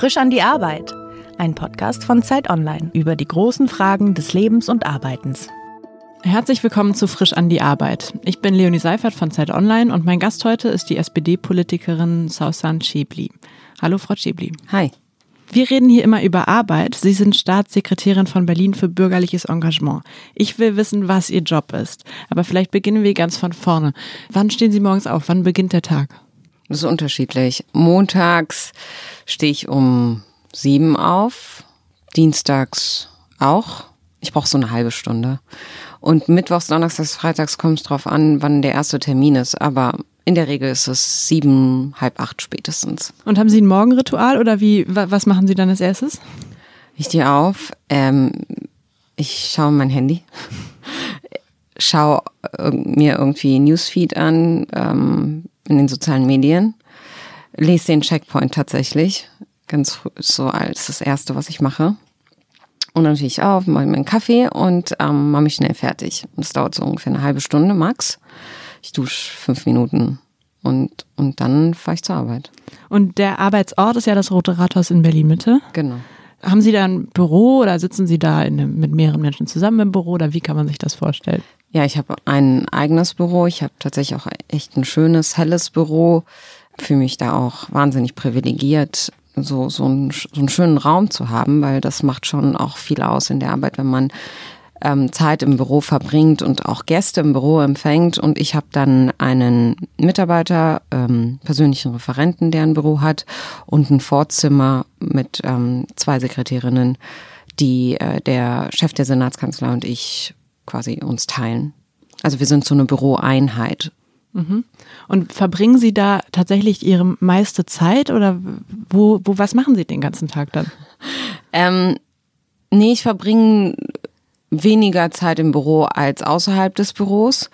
Frisch an die Arbeit. Ein Podcast von Zeit Online über die großen Fragen des Lebens und Arbeitens. Herzlich willkommen zu Frisch an die Arbeit. Ich bin Leonie Seifert von Zeit Online und mein Gast heute ist die SPD-Politikerin Sausan Schäbli. Hallo, Frau Schäbli. Hi. Wir reden hier immer über Arbeit. Sie sind Staatssekretärin von Berlin für bürgerliches Engagement. Ich will wissen, was Ihr Job ist. Aber vielleicht beginnen wir ganz von vorne. Wann stehen Sie morgens auf? Wann beginnt der Tag? Das ist unterschiedlich. Montags stehe ich um sieben auf, dienstags auch. Ich brauche so eine halbe Stunde. Und mittwochs, donnerstags, freitags kommt es drauf an, wann der erste Termin ist. Aber in der Regel ist es sieben, halb acht spätestens. Und haben Sie ein Morgenritual oder wie, was machen Sie dann als erstes? Ich stehe auf, ähm, ich schaue mein Handy, schaue äh, mir irgendwie Newsfeed an ähm, in den sozialen Medien, lese den Checkpoint tatsächlich, ganz so als das Erste, was ich mache. Und dann stehe ich auf, mache mir einen Kaffee und ähm, mache mich schnell fertig. Das dauert so ungefähr eine halbe Stunde max. Ich dusche fünf Minuten und, und dann fahre ich zur Arbeit. Und der Arbeitsort ist ja das Rote Rathaus in Berlin-Mitte. Genau. Haben Sie da ein Büro oder sitzen Sie da in, mit mehreren Menschen zusammen im Büro oder wie kann man sich das vorstellen? Ja, ich habe ein eigenes Büro. Ich habe tatsächlich auch echt ein schönes, helles Büro. Fühle mich da auch wahnsinnig privilegiert, so, so, einen, so einen schönen Raum zu haben, weil das macht schon auch viel aus in der Arbeit, wenn man ähm, Zeit im Büro verbringt und auch Gäste im Büro empfängt. Und ich habe dann einen Mitarbeiter, ähm, persönlichen Referenten, der ein Büro hat und ein Vorzimmer mit ähm, zwei Sekretärinnen, die äh, der Chef der Senatskanzlei und ich quasi uns teilen. Also wir sind so eine Büroeinheit. Mhm. Und verbringen Sie da tatsächlich Ihre meiste Zeit oder wo, wo was machen Sie den ganzen Tag dann? Ähm, nee, ich verbringe weniger Zeit im Büro als außerhalb des Büros.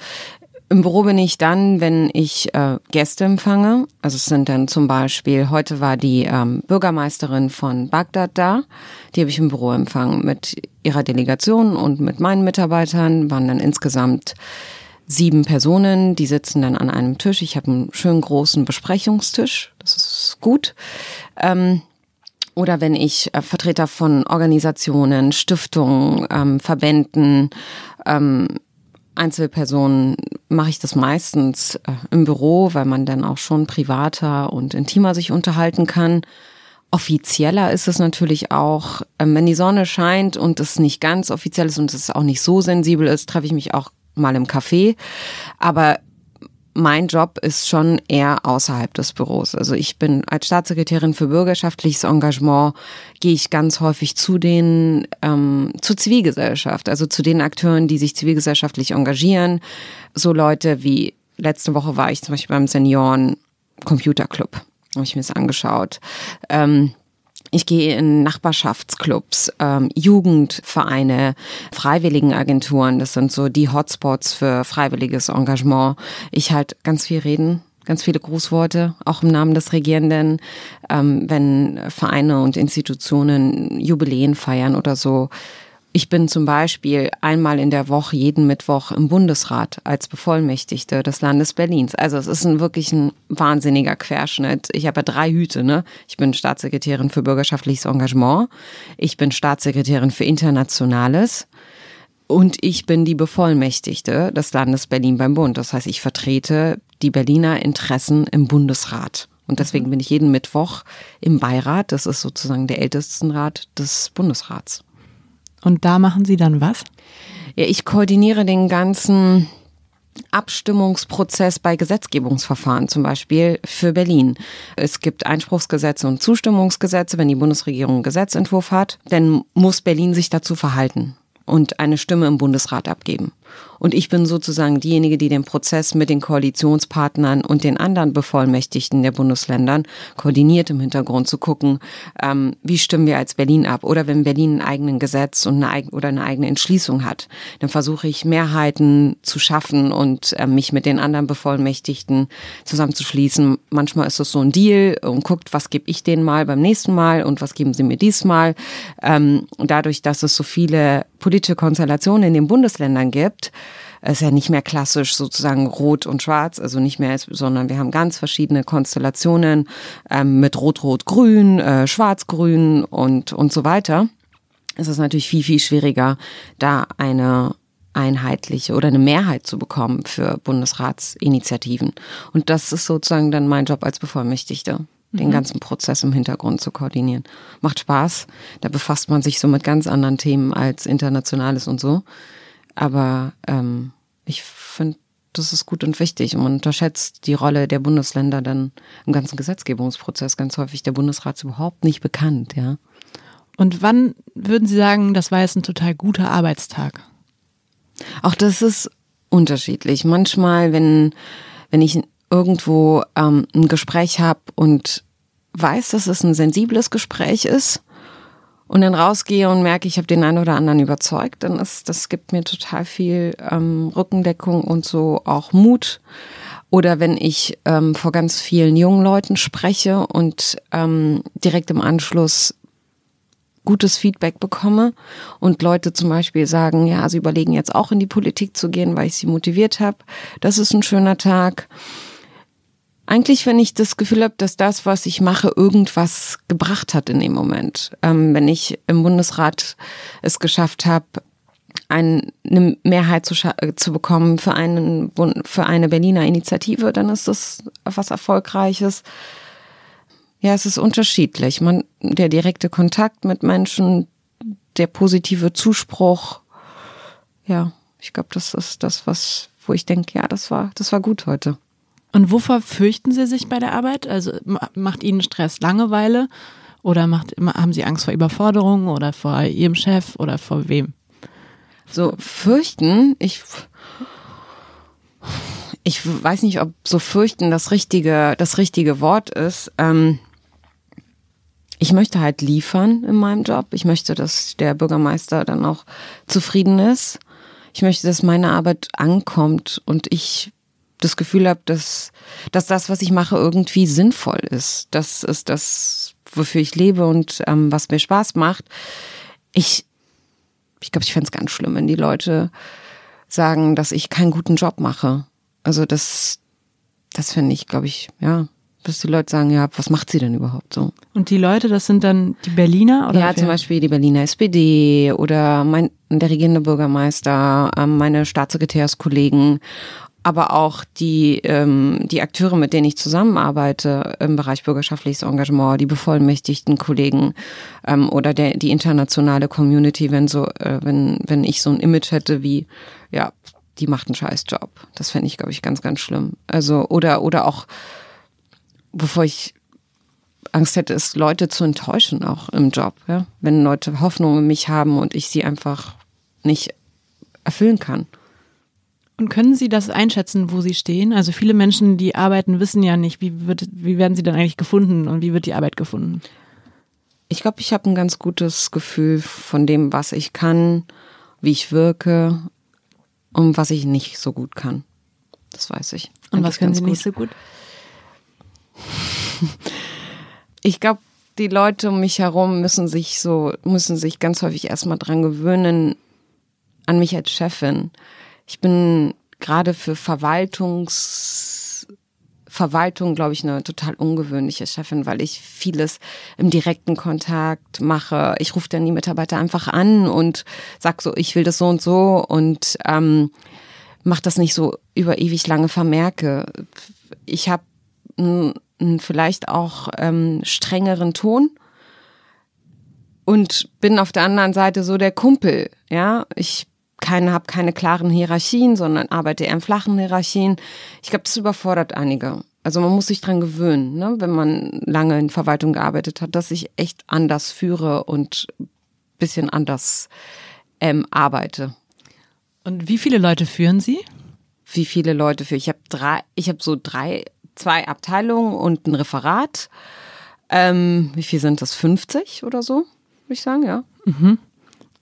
Im Büro bin ich dann, wenn ich äh, Gäste empfange. Also es sind dann zum Beispiel, heute war die ähm, Bürgermeisterin von Bagdad da. Die habe ich im Büro empfangen mit ihrer Delegation und mit meinen Mitarbeitern. Waren dann insgesamt sieben Personen, die sitzen dann an einem Tisch. Ich habe einen schönen großen Besprechungstisch. Das ist gut. Ähm, oder wenn ich äh, Vertreter von Organisationen, Stiftungen, ähm, Verbänden, ähm, Einzelpersonen mache ich das meistens äh, im Büro, weil man dann auch schon privater und intimer sich unterhalten kann. Offizieller ist es natürlich auch, ähm, wenn die Sonne scheint und es nicht ganz offiziell ist und es auch nicht so sensibel ist, treffe ich mich auch mal im Café. Aber mein Job ist schon eher außerhalb des Büros. Also ich bin als Staatssekretärin für bürgerschaftliches Engagement, gehe ich ganz häufig zu den, ähm, zur Zivilgesellschaft, also zu den Akteuren, die sich zivilgesellschaftlich engagieren. So Leute wie, letzte Woche war ich zum Beispiel beim Senioren Computer Club, habe ich mir das angeschaut. Ähm, ich gehe in Nachbarschaftsclubs, ähm, Jugendvereine, Freiwilligenagenturen. Das sind so die Hotspots für freiwilliges Engagement. Ich halt ganz viel reden, ganz viele Grußworte, auch im Namen des Regierenden, ähm, wenn Vereine und Institutionen Jubiläen feiern oder so. Ich bin zum Beispiel einmal in der Woche jeden Mittwoch im Bundesrat als Bevollmächtigte des Landes Berlins. Also es ist ein, wirklich ein wahnsinniger Querschnitt. Ich habe ja drei Hüte. Ne? Ich bin Staatssekretärin für bürgerschaftliches Engagement. Ich bin Staatssekretärin für Internationales. Und ich bin die Bevollmächtigte des Landes Berlin beim Bund. Das heißt, ich vertrete die Berliner Interessen im Bundesrat. Und deswegen bin ich jeden Mittwoch im Beirat. Das ist sozusagen der Ältestenrat des Bundesrats. Und da machen Sie dann was? Ja, ich koordiniere den ganzen Abstimmungsprozess bei Gesetzgebungsverfahren, zum Beispiel für Berlin. Es gibt Einspruchsgesetze und Zustimmungsgesetze. Wenn die Bundesregierung einen Gesetzentwurf hat, dann muss Berlin sich dazu verhalten und eine Stimme im Bundesrat abgeben. Und ich bin sozusagen diejenige, die den Prozess mit den Koalitionspartnern und den anderen Bevollmächtigten der Bundesländern koordiniert im Hintergrund zu gucken, ähm, wie stimmen wir als Berlin ab. Oder wenn Berlin ein eigenes Gesetz und eine, oder eine eigene Entschließung hat, dann versuche ich Mehrheiten zu schaffen und äh, mich mit den anderen Bevollmächtigten zusammenzuschließen. Manchmal ist es so ein Deal und guckt, was gebe ich denen mal beim nächsten Mal und was geben sie mir diesmal. Ähm, dadurch, dass es so viele politische Konstellationen in den Bundesländern gibt, Es ist ja nicht mehr klassisch sozusagen rot und schwarz, also nicht mehr, sondern wir haben ganz verschiedene Konstellationen ähm, mit rot, rot, grün, äh, schwarz, grün und, und so weiter. Es ist natürlich viel, viel schwieriger, da eine einheitliche oder eine Mehrheit zu bekommen für Bundesratsinitiativen. Und das ist sozusagen dann mein Job als Bevollmächtigte, den mhm. ganzen Prozess im Hintergrund zu koordinieren. Macht Spaß. Da befasst man sich so mit ganz anderen Themen als Internationales und so. Aber ähm, ich finde, das ist gut und wichtig. Und man unterschätzt die Rolle der Bundesländer dann im ganzen Gesetzgebungsprozess. Ganz häufig der Bundesrat ist überhaupt nicht bekannt, ja. Und wann würden Sie sagen, das war jetzt ein total guter Arbeitstag? Auch das ist unterschiedlich. Manchmal, wenn, wenn ich irgendwo ähm, ein Gespräch habe und weiß, dass es ein sensibles Gespräch ist und dann rausgehe und merke, ich habe den einen oder anderen überzeugt, dann ist das gibt mir total viel ähm, Rückendeckung und so auch Mut. Oder wenn ich ähm, vor ganz vielen jungen Leuten spreche und ähm, direkt im Anschluss gutes Feedback bekomme und Leute zum Beispiel sagen, ja, sie überlegen jetzt auch in die Politik zu gehen, weil ich sie motiviert habe. Das ist ein schöner Tag. Eigentlich, wenn ich das Gefühl habe, dass das, was ich mache, irgendwas gebracht hat in dem Moment. Ähm, wenn ich im Bundesrat es geschafft habe, eine Mehrheit zu, zu bekommen für, einen, für eine Berliner Initiative, dann ist das was Erfolgreiches. Ja, es ist unterschiedlich. Man, der direkte Kontakt mit Menschen, der positive Zuspruch. Ja, ich glaube, das ist das, was, wo ich denke, ja, das war, das war gut heute. Und wovor fürchten Sie sich bei der Arbeit? Also macht Ihnen Stress Langeweile oder macht, haben Sie Angst vor Überforderung oder vor Ihrem Chef oder vor wem? So fürchten, ich ich weiß nicht, ob so fürchten das richtige das richtige Wort ist. Ähm, ich möchte halt liefern in meinem Job. Ich möchte, dass der Bürgermeister dann auch zufrieden ist. Ich möchte, dass meine Arbeit ankommt und ich das Gefühl habe, dass, dass das, was ich mache, irgendwie sinnvoll ist. Das ist das, wofür ich lebe und ähm, was mir Spaß macht. Ich, ich glaube, ich fände es ganz schlimm, wenn die Leute sagen, dass ich keinen guten Job mache. Also das, das finde ich, glaube ich, ja, bis die Leute sagen, ja, was macht sie denn überhaupt so? Und die Leute, das sind dann die Berliner oder? Ja, zum Beispiel die Berliner SPD oder mein, der regierende Bürgermeister, ähm, meine Staatssekretärskollegen, aber auch die, ähm, die Akteure, mit denen ich zusammenarbeite im Bereich bürgerschaftliches Engagement, die bevollmächtigten Kollegen ähm, oder der, die internationale Community, wenn so, äh, wenn, wenn ich so ein Image hätte wie, ja, die macht einen scheiß Job. Das fände ich, glaube ich, ganz, ganz schlimm. Also, oder, oder auch bevor ich Angst hätte, ist Leute zu enttäuschen, auch im Job. Ja? Wenn Leute Hoffnung in mich haben und ich sie einfach nicht erfüllen kann. Und können Sie das einschätzen, wo Sie stehen? Also viele Menschen, die arbeiten, wissen ja nicht, wie, wird, wie werden sie dann eigentlich gefunden und wie wird die Arbeit gefunden? Ich glaube, ich habe ein ganz gutes Gefühl von dem, was ich kann, wie ich wirke und was ich nicht so gut kann. Das weiß ich. Und was können Sie gut. nicht so gut? ich glaube, die Leute um mich herum müssen sich so, müssen sich ganz häufig erstmal dran gewöhnen, an mich als Chefin. Ich bin gerade für Verwaltungs, Verwaltung, glaube ich, eine total ungewöhnliche Chefin, weil ich vieles im direkten Kontakt mache. Ich rufe dann die Mitarbeiter einfach an und sag so, ich will das so und so und ähm, mache das nicht so über ewig lange Vermerke. Ich habe vielleicht auch ähm, strengeren Ton und bin auf der anderen Seite so der Kumpel. Ja, ich keine, habe keine klaren Hierarchien, sondern arbeite eher in flachen Hierarchien. Ich glaube, das überfordert einige. Also man muss sich dran gewöhnen, ne, wenn man lange in Verwaltung gearbeitet hat, dass ich echt anders führe und bisschen anders ähm, arbeite. Und wie viele Leute führen Sie? Wie viele Leute führe ich? habe drei, ich habe so drei zwei Abteilungen und ein Referat. Ähm, wie viel sind das? 50 oder so, würde ich sagen, ja. Mhm.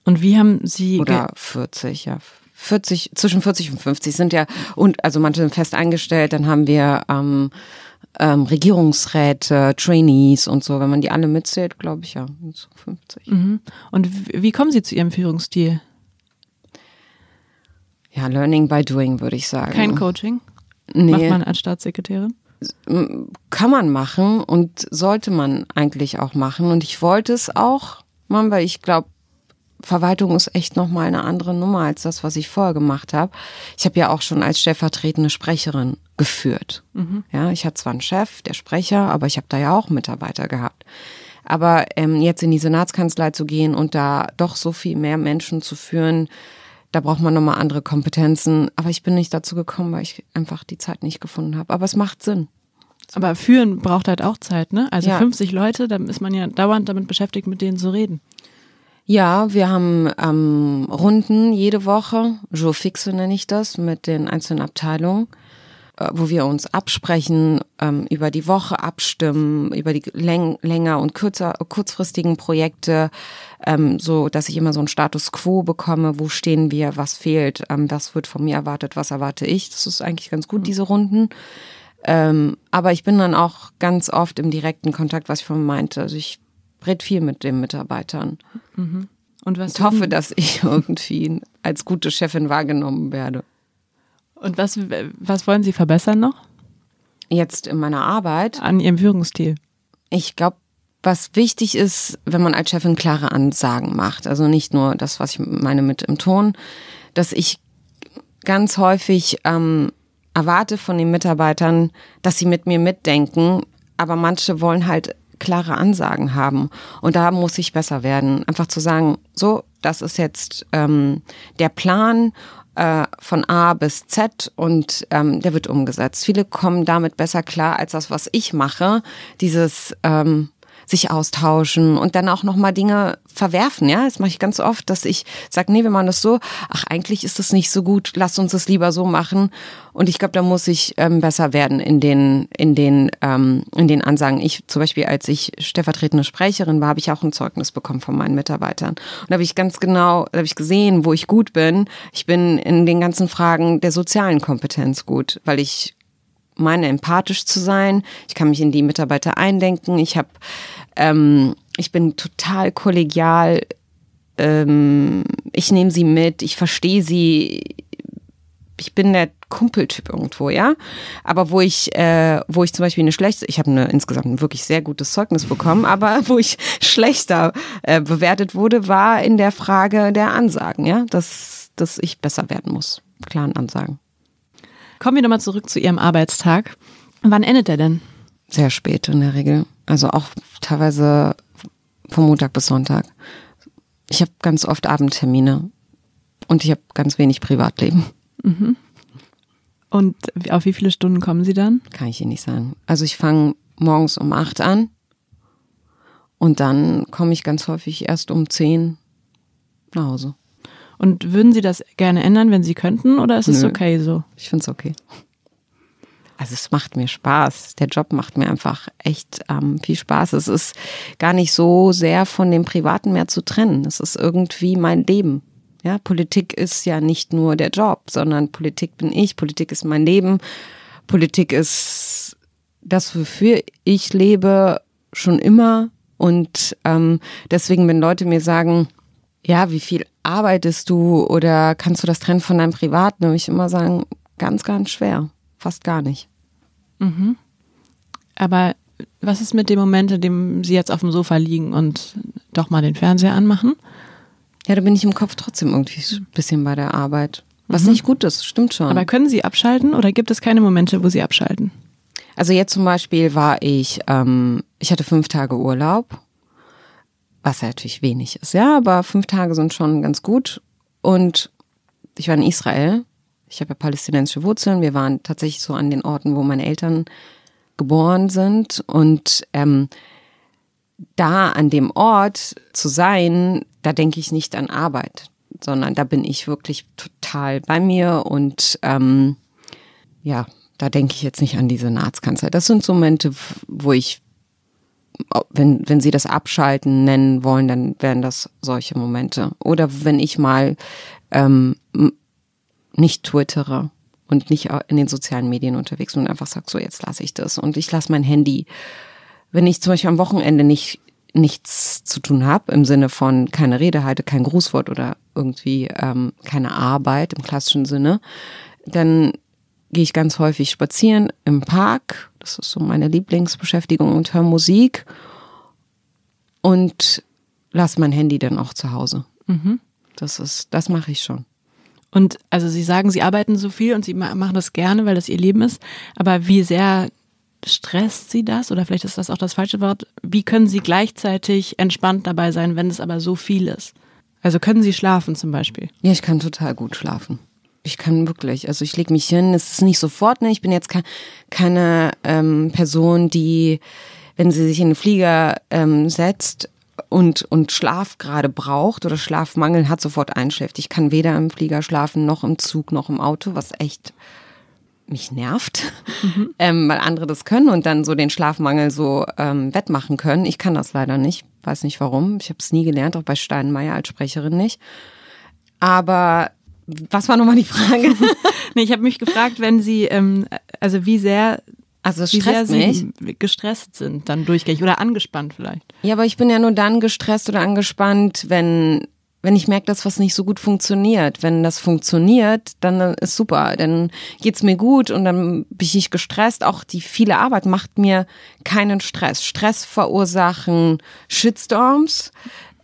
Und wie haben Sie. Oder 40, ja. 40, zwischen 40 und 50 sind ja, und also manche sind fest eingestellt, dann haben wir ähm, ähm, Regierungsräte, Trainees und so, wenn man die alle mitzählt, glaube ich ja, so 50. Mhm. Und wie kommen Sie zu Ihrem Führungsstil? Ja, Learning by Doing, würde ich sagen. Kein Coaching? Nee. Macht man als Staatssekretärin? kann man machen und sollte man eigentlich auch machen. Und ich wollte es auch machen, weil ich glaube, Verwaltung ist echt nochmal eine andere Nummer als das, was ich vorher gemacht habe. Ich habe ja auch schon als stellvertretende Sprecherin geführt. Mhm. Ja, ich hatte zwar einen Chef, der Sprecher, aber ich habe da ja auch Mitarbeiter gehabt. Aber ähm, jetzt in die Senatskanzlei zu gehen und da doch so viel mehr Menschen zu führen, da braucht man nochmal andere Kompetenzen. Aber ich bin nicht dazu gekommen, weil ich einfach die Zeit nicht gefunden habe. Aber es macht Sinn. Aber führen braucht halt auch Zeit, ne? Also Ja. 50 Leute, da ist man ja dauernd damit beschäftigt, mit denen zu reden. Ja, wir haben ähm, Runden jede Woche, Jour fixe nenne ich das, mit den einzelnen Abteilungen, äh, wo wir uns absprechen, ähm, über die Woche abstimmen, über die läng länger und kürzer, kurzfristigen Projekte, ähm, so dass ich immer so einen Status quo bekomme, wo stehen wir, was fehlt, ähm, was wird von mir erwartet, was erwarte ich. Das ist eigentlich ganz gut, diese Runden. Ähm, aber ich bin dann auch ganz oft im direkten Kontakt, was ich vorhin meinte. Also ich rede viel mit den Mitarbeitern. Und was Ich hoffe, dass ich irgendwie als gute Chefin wahrgenommen werde. Und was, was wollen Sie verbessern noch Jetzt in meiner Arbeit. an Ihrem Führungsstil? Ich glaube, was wichtig ist, wenn man als Chefin klare Ansagen macht. Also nicht nur das, was ich meine mit im Ton, dass ich ganz häufig ähm, erwarte von den Mitarbeitern, dass sie mit mir mitdenken, aber manche wollen halt klare Ansagen haben. Und da muss ich besser werden. Einfach zu sagen, so, das ist jetzt ähm, der Plan äh, von A bis Z und ähm, der wird umgesetzt. Viele kommen damit besser klar als das, was ich mache. Dieses ähm, sich austauschen und dann auch nochmal Dinge verwerfen, ja. Das mache ich ganz oft, dass ich sage, nee, wir machen das so, ach, eigentlich ist das nicht so gut, lasst uns das lieber so machen. Und ich glaube, da muss ich ähm, besser werden in den, in den, ähm, in den Ansagen. Ich zum Beispiel, als ich stellvertretende Sprecherin war, habe ich auch ein Zeugnis bekommen von meinen Mitarbeitern. Und da habe ich ganz genau, da habe ich gesehen, wo ich gut bin. Ich bin in den ganzen Fragen der sozialen Kompetenz gut, weil ich meine, empathisch zu sein. Ich kann mich in die Mitarbeiter eindenken. Ich habe, ähm, ich bin total kollegial. Ähm, ich nehme sie mit. Ich verstehe sie. Ich bin der Kumpeltyp irgendwo, ja. Aber wo ich, äh, wo ich zum Beispiel eine schlechte, ich habe eine insgesamt ein wirklich sehr gutes Zeugnis bekommen, aber wo ich schlechter äh, bewertet wurde, war in der Frage der Ansagen, ja, dass, dass ich besser werden muss. Klaren Ansagen. Kommen wir nochmal zurück zu Ihrem Arbeitstag. Wann endet er denn? Sehr spät in der Regel. Also auch teilweise vom Montag bis Sonntag. Ich habe ganz oft Abendtermine und ich habe ganz wenig Privatleben. Und auf wie viele Stunden kommen Sie dann? Kann ich Ihnen nicht sagen. Also ich fange morgens um acht an und dann komme ich ganz häufig erst um zehn nach Hause. Und würden Sie das gerne ändern, wenn Sie könnten, oder ist es Nö. okay so? Ich find's okay. Also es macht mir Spaß. Der Job macht mir einfach echt ähm, viel Spaß. Es ist gar nicht so sehr von dem Privaten mehr zu trennen. Es ist irgendwie mein Leben. Ja, Politik ist ja nicht nur der Job, sondern Politik bin ich, Politik ist mein Leben. Politik ist das, wofür ich lebe, schon immer. Und ähm, deswegen, wenn Leute mir sagen, ja, wie viel arbeitest du oder kannst du das trennen von deinem Privaten, würde ich immer sagen, ganz, ganz schwer. Fast gar nicht. Aber was ist mit dem Moment, in dem Sie jetzt auf dem Sofa liegen und doch mal den Fernseher anmachen? Ja, da bin ich im Kopf trotzdem irgendwie ein bisschen bei der Arbeit. Was nicht gut ist, stimmt schon. Aber können Sie abschalten oder gibt es keine Momente, wo Sie abschalten? Also jetzt zum Beispiel war ich, ähm, ich hatte fünf Tage Urlaub, was ja natürlich wenig ist, ja, aber fünf Tage sind schon ganz gut. Und ich war in Israel. Ich habe ja palästinensische Wurzeln. Wir waren tatsächlich so an den Orten, wo meine Eltern geboren sind. Und ähm, da an dem Ort zu sein, da denke ich nicht an Arbeit, sondern da bin ich wirklich total bei mir und ähm, ja, da denke ich jetzt nicht an diese Nahtskanzlei. Das sind so Momente, wo ich, wenn, wenn Sie das Abschalten nennen wollen, dann wären das solche Momente. Oder wenn ich mal ähm, nicht twittere und nicht in den sozialen Medien unterwegs bin und einfach sage, so jetzt lasse ich das und ich lasse mein Handy. Wenn ich zum Beispiel am Wochenende nicht nichts zu tun habe, im Sinne von keine Rede halte, kein Grußwort oder irgendwie ähm, keine Arbeit im klassischen Sinne, dann gehe ich ganz häufig spazieren im Park. Das ist so meine Lieblingsbeschäftigung und höre Musik und lasse mein Handy dann auch zu Hause. Mhm. Das ist, das mache ich schon. Und also Sie sagen, Sie arbeiten so viel und Sie machen das gerne, weil das Ihr Leben ist. Aber wie sehr stresst Sie das? Oder vielleicht ist das auch das falsche Wort. Wie können Sie gleichzeitig entspannt dabei sein, wenn es aber so viel ist? Also können Sie schlafen zum Beispiel? Ja, ich kann total gut schlafen. Ich kann wirklich. Also ich lege mich hin. Es ist nicht sofort. Ne? Ich bin jetzt ke keine ähm, Person, die, wenn sie sich in den Flieger ähm, setzt, und, und Schlaf gerade braucht oder Schlafmangel hat, sofort einschläft. Ich kann weder im Flieger schlafen, noch im Zug, noch im Auto, was echt mich nervt, mhm. ähm, weil andere das können und dann so den Schlafmangel so ähm, wettmachen können. Ich kann das leider nicht, weiß nicht warum. Ich habe es nie gelernt, auch bei Steinmeier als Sprecherin nicht. Aber was war nochmal die Frage? nee, ich habe mich gefragt, wenn Sie, ähm, also wie sehr also es stresst wie sehr mich. gestresst sind dann durchgängig oder angespannt vielleicht. Ja, aber ich bin ja nur dann gestresst oder angespannt, wenn wenn ich merke, dass was nicht so gut funktioniert. Wenn das funktioniert, dann ist super. Dann geht's mir gut und dann bin ich nicht gestresst. Auch die viele Arbeit macht mir keinen Stress. Stress verursachen Shitstorms,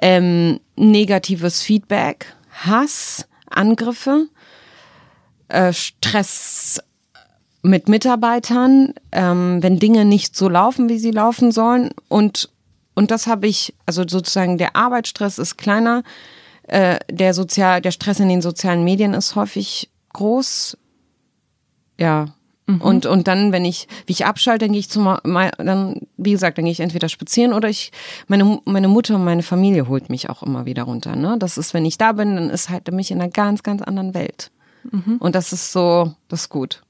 ähm, negatives Feedback, Hass, Angriffe, äh, Stress mit Mitarbeitern, ähm, wenn Dinge nicht so laufen, wie sie laufen sollen. Und, und das habe ich, also sozusagen der Arbeitsstress ist kleiner, äh, der Sozial, der Stress in den sozialen Medien ist häufig groß. Ja. Mhm. Und, und dann, wenn ich, wie ich abschalte, dann gehe ich zum, dann, wie gesagt, dann gehe ich entweder spazieren oder ich, meine, meine Mutter und meine Familie holt mich auch immer wieder runter, ne? Das ist, wenn ich da bin, dann ist halt mich in einer ganz, ganz anderen Welt. Mhm. Und das ist so, das ist gut.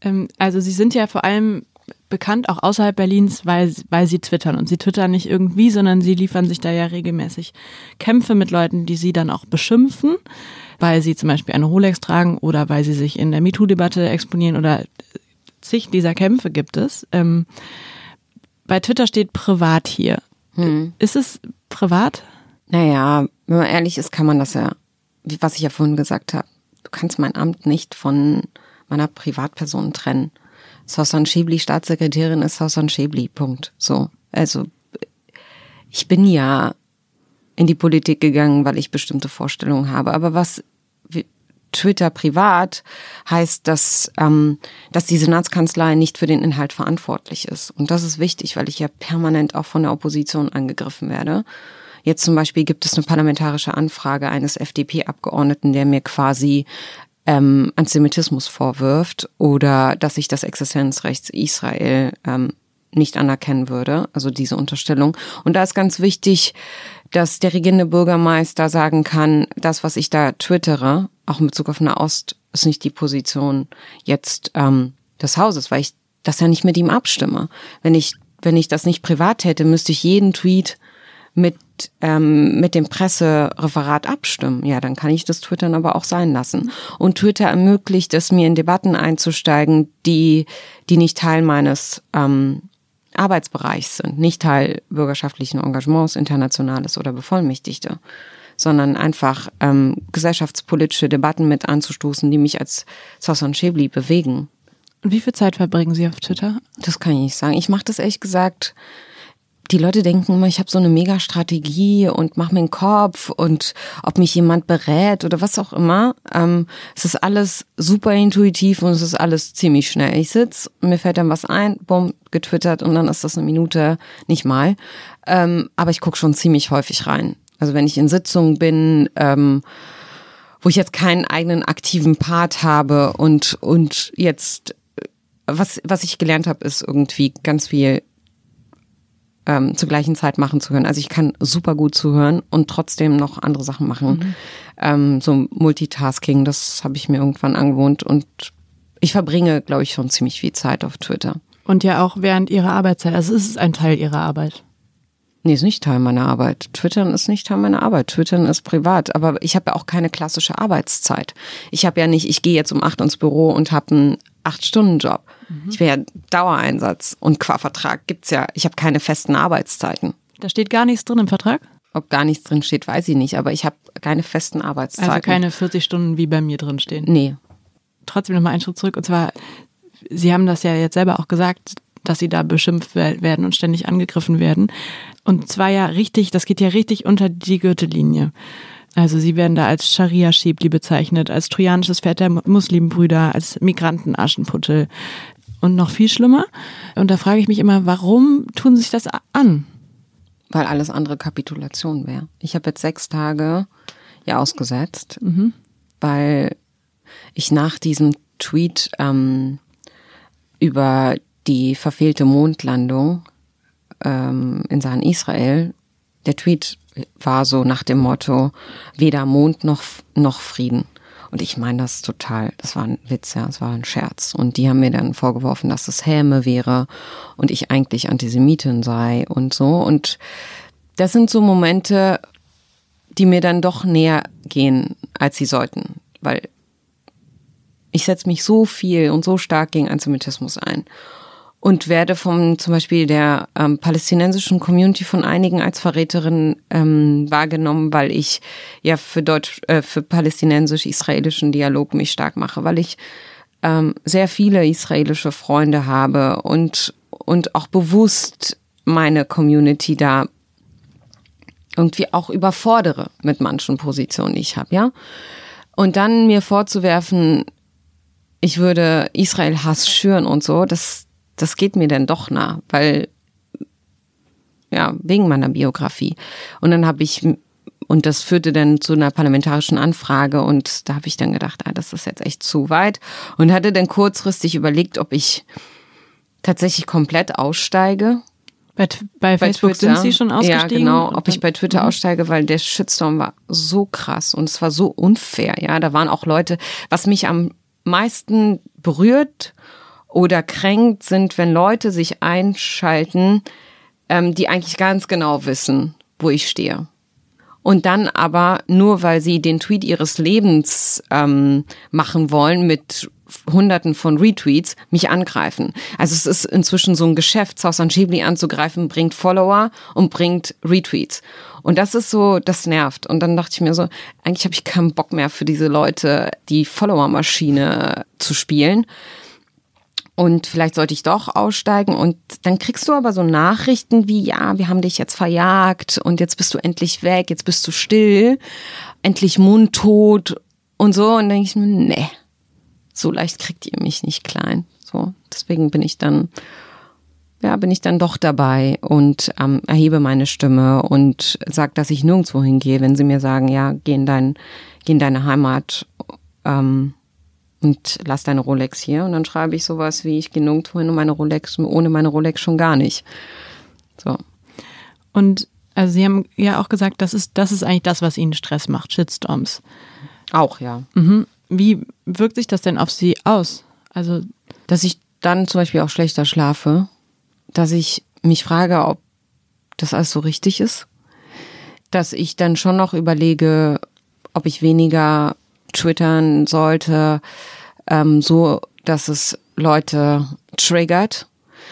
Ähm, also Sie sind ja vor allem bekannt, auch außerhalb Berlins, weil, weil sie twittern. Und sie twittern nicht irgendwie, sondern sie liefern sich da ja regelmäßig Kämpfe mit Leuten, die sie dann auch beschimpfen, weil sie zum Beispiel eine Rolex tragen oder weil sie sich in der MeToo-Debatte exponieren oder zig dieser Kämpfe gibt es. Ähm, bei Twitter steht privat hier. Hm. Ist es privat? Naja, wenn man ehrlich ist, kann man das ja, was ich ja vorhin gesagt habe. Du kannst mein Amt nicht von meiner Privatperson trennen. Sossan Schäbli Staatssekretärin ist Sossan Schäbli, Punkt. So. Also, ich bin ja in die Politik gegangen, weil ich bestimmte Vorstellungen habe. Aber was Twitter privat heißt, dass, ähm, dass die Senatskanzlei nicht für den Inhalt verantwortlich ist. Und das ist wichtig, weil ich ja permanent auch von der Opposition angegriffen werde. Jetzt zum Beispiel gibt es eine parlamentarische Anfrage eines FDP-Abgeordneten, der mir quasi ähm, Antisemitismus vorwirft oder dass ich das Existenzrecht Israel ähm, nicht anerkennen würde, also diese Unterstellung. Und da ist ganz wichtig, dass der regierende Bürgermeister sagen kann, das, was ich da twittere, auch in Bezug auf Nahost, ist nicht die Position jetzt ähm, des Hauses, weil ich das ja nicht mit ihm abstimme. Wenn ich, wenn ich das nicht privat hätte, müsste ich jeden Tweet mit ähm, mit dem Pressereferat abstimmen, ja, dann kann ich das Twittern aber auch sein lassen. Und Twitter ermöglicht es mir, in Debatten einzusteigen, die, die nicht Teil meines ähm, Arbeitsbereichs sind, nicht Teil bürgerschaftlichen Engagements, internationales oder Bevollmächtigte, sondern einfach ähm, gesellschaftspolitische Debatten mit anzustoßen, die mich als Sosson Schäbli bewegen. Und wie viel Zeit verbringen Sie auf Twitter? Das kann ich nicht sagen. Ich mache das ehrlich gesagt die Leute denken immer, ich habe so eine Mega-Strategie und mache mir einen Kopf und ob mich jemand berät oder was auch immer. Ähm, es ist alles super intuitiv und es ist alles ziemlich schnell. Ich sitz, mir fällt dann was ein, bumm, getwittert und dann ist das eine Minute, nicht mal. Ähm, aber ich gucke schon ziemlich häufig rein. Also wenn ich in Sitzungen bin, ähm, wo ich jetzt keinen eigenen aktiven Part habe und, und jetzt, was, was ich gelernt habe, ist irgendwie ganz viel ähm, zur gleichen Zeit machen zu können. Also ich kann super gut zuhören und trotzdem noch andere Sachen machen. Mhm. Ähm, so Multitasking, das habe ich mir irgendwann angewohnt und ich verbringe, glaube ich, schon ziemlich viel Zeit auf Twitter. Und ja auch während ihrer Arbeitszeit. Also ist es ein Teil ihrer Arbeit. Nee, ist nicht Teil meiner Arbeit. Twittern ist nicht Teil meiner Arbeit. Twittern ist privat. Aber ich habe ja auch keine klassische Arbeitszeit. Ich habe ja nicht, ich gehe jetzt um acht ins Büro und habe einen Acht-Stunden-Job. Mhm. Ich bin ja Dauereinsatz und qua Vertrag gibt's ja, ich habe keine festen Arbeitszeiten. Da steht gar nichts drin im Vertrag? Ob gar nichts drin steht, weiß ich nicht, aber ich habe keine festen Arbeitszeiten. Also keine 40 Stunden wie bei mir drin stehen. Nee. Trotzdem nochmal einen Schritt zurück. Und zwar, Sie haben das ja jetzt selber auch gesagt, dass Sie da beschimpft werden und ständig angegriffen werden. Und zwar ja richtig, das geht ja richtig unter die Gürtellinie. Also sie werden da als Scharia-Schiebli bezeichnet, als trojanisches Pferd der Muslimbrüder, als Migrantenaschenputtel und noch viel schlimmer. Und da frage ich mich immer, warum tun sie sich das an? Weil alles andere Kapitulation wäre. Ich habe jetzt sechs Tage ja ausgesetzt, mhm. weil ich nach diesem Tweet ähm, über die verfehlte Mondlandung ähm, in Sachen Israel, der Tweet war so nach dem Motto, weder Mond noch, noch Frieden. Und ich meine das total, das war ein Witz, ja, es war ein Scherz. Und die haben mir dann vorgeworfen, dass es Häme wäre und ich eigentlich Antisemitin sei und so. Und das sind so Momente, die mir dann doch näher gehen, als sie sollten. Weil ich setze mich so viel und so stark gegen Antisemitismus ein und werde vom zum Beispiel der ähm, palästinensischen Community von einigen als Verräterin ähm, wahrgenommen, weil ich ja für Deutsch, äh, für palästinensisch-israelischen Dialog mich stark mache, weil ich ähm, sehr viele israelische Freunde habe und und auch bewusst meine Community da irgendwie auch überfordere mit manchen Positionen, die ich habe, ja. Und dann mir vorzuwerfen, ich würde Israel Hass schüren und so, das das geht mir dann doch nah, weil ja, wegen meiner Biografie. Und dann habe ich und das führte dann zu einer parlamentarischen Anfrage und da habe ich dann gedacht, ah, das ist jetzt echt zu weit und hatte dann kurzfristig überlegt, ob ich tatsächlich komplett aussteige. Bei, bei, bei Facebook Twitter. sind Sie schon ausgestiegen? Ja, genau, ob ich bei Twitter mhm. aussteige, weil der Shitstorm war so krass und es war so unfair, ja, da waren auch Leute, was mich am meisten berührt oder kränkt sind, wenn Leute sich einschalten, ähm, die eigentlich ganz genau wissen, wo ich stehe. Und dann aber nur, weil sie den Tweet ihres Lebens ähm, machen wollen mit Hunderten von Retweets, mich angreifen. Also es ist inzwischen so ein Geschäft, Sausan Schibli anzugreifen, bringt Follower und bringt Retweets. Und das ist so, das nervt. Und dann dachte ich mir so, eigentlich habe ich keinen Bock mehr für diese Leute, die Follower-Maschine zu spielen und vielleicht sollte ich doch aussteigen und dann kriegst du aber so Nachrichten wie, ja, wir haben dich jetzt verjagt und jetzt bist du endlich weg, jetzt bist du still, endlich mundtot und so und dann denke ich mir, nee, so leicht kriegt ihr mich nicht klein. So, deswegen bin ich dann, ja, bin ich dann doch dabei und ähm, erhebe meine Stimme und sag, dass ich nirgendwo hingehe, wenn sie mir sagen, ja, geh in, dein, geh in deine Heimat. Ähm, und lass deine Rolex hier. Und dann schreibe ich sowas wie, ich gehe nirgendwo hin und meine Rolex, ohne meine Rolex schon gar nicht. So. Und also Sie haben ja auch gesagt, das ist, das ist eigentlich das, was Ihnen Stress macht, Shitstorms. Auch, ja. Mhm. Wie wirkt sich das denn auf Sie aus? Also, dass ich dann zum Beispiel auch schlechter schlafe, dass ich mich frage, ob das alles so richtig ist, dass ich dann schon noch überlege, ob ich weniger twittern sollte, ähm, so dass es Leute triggert.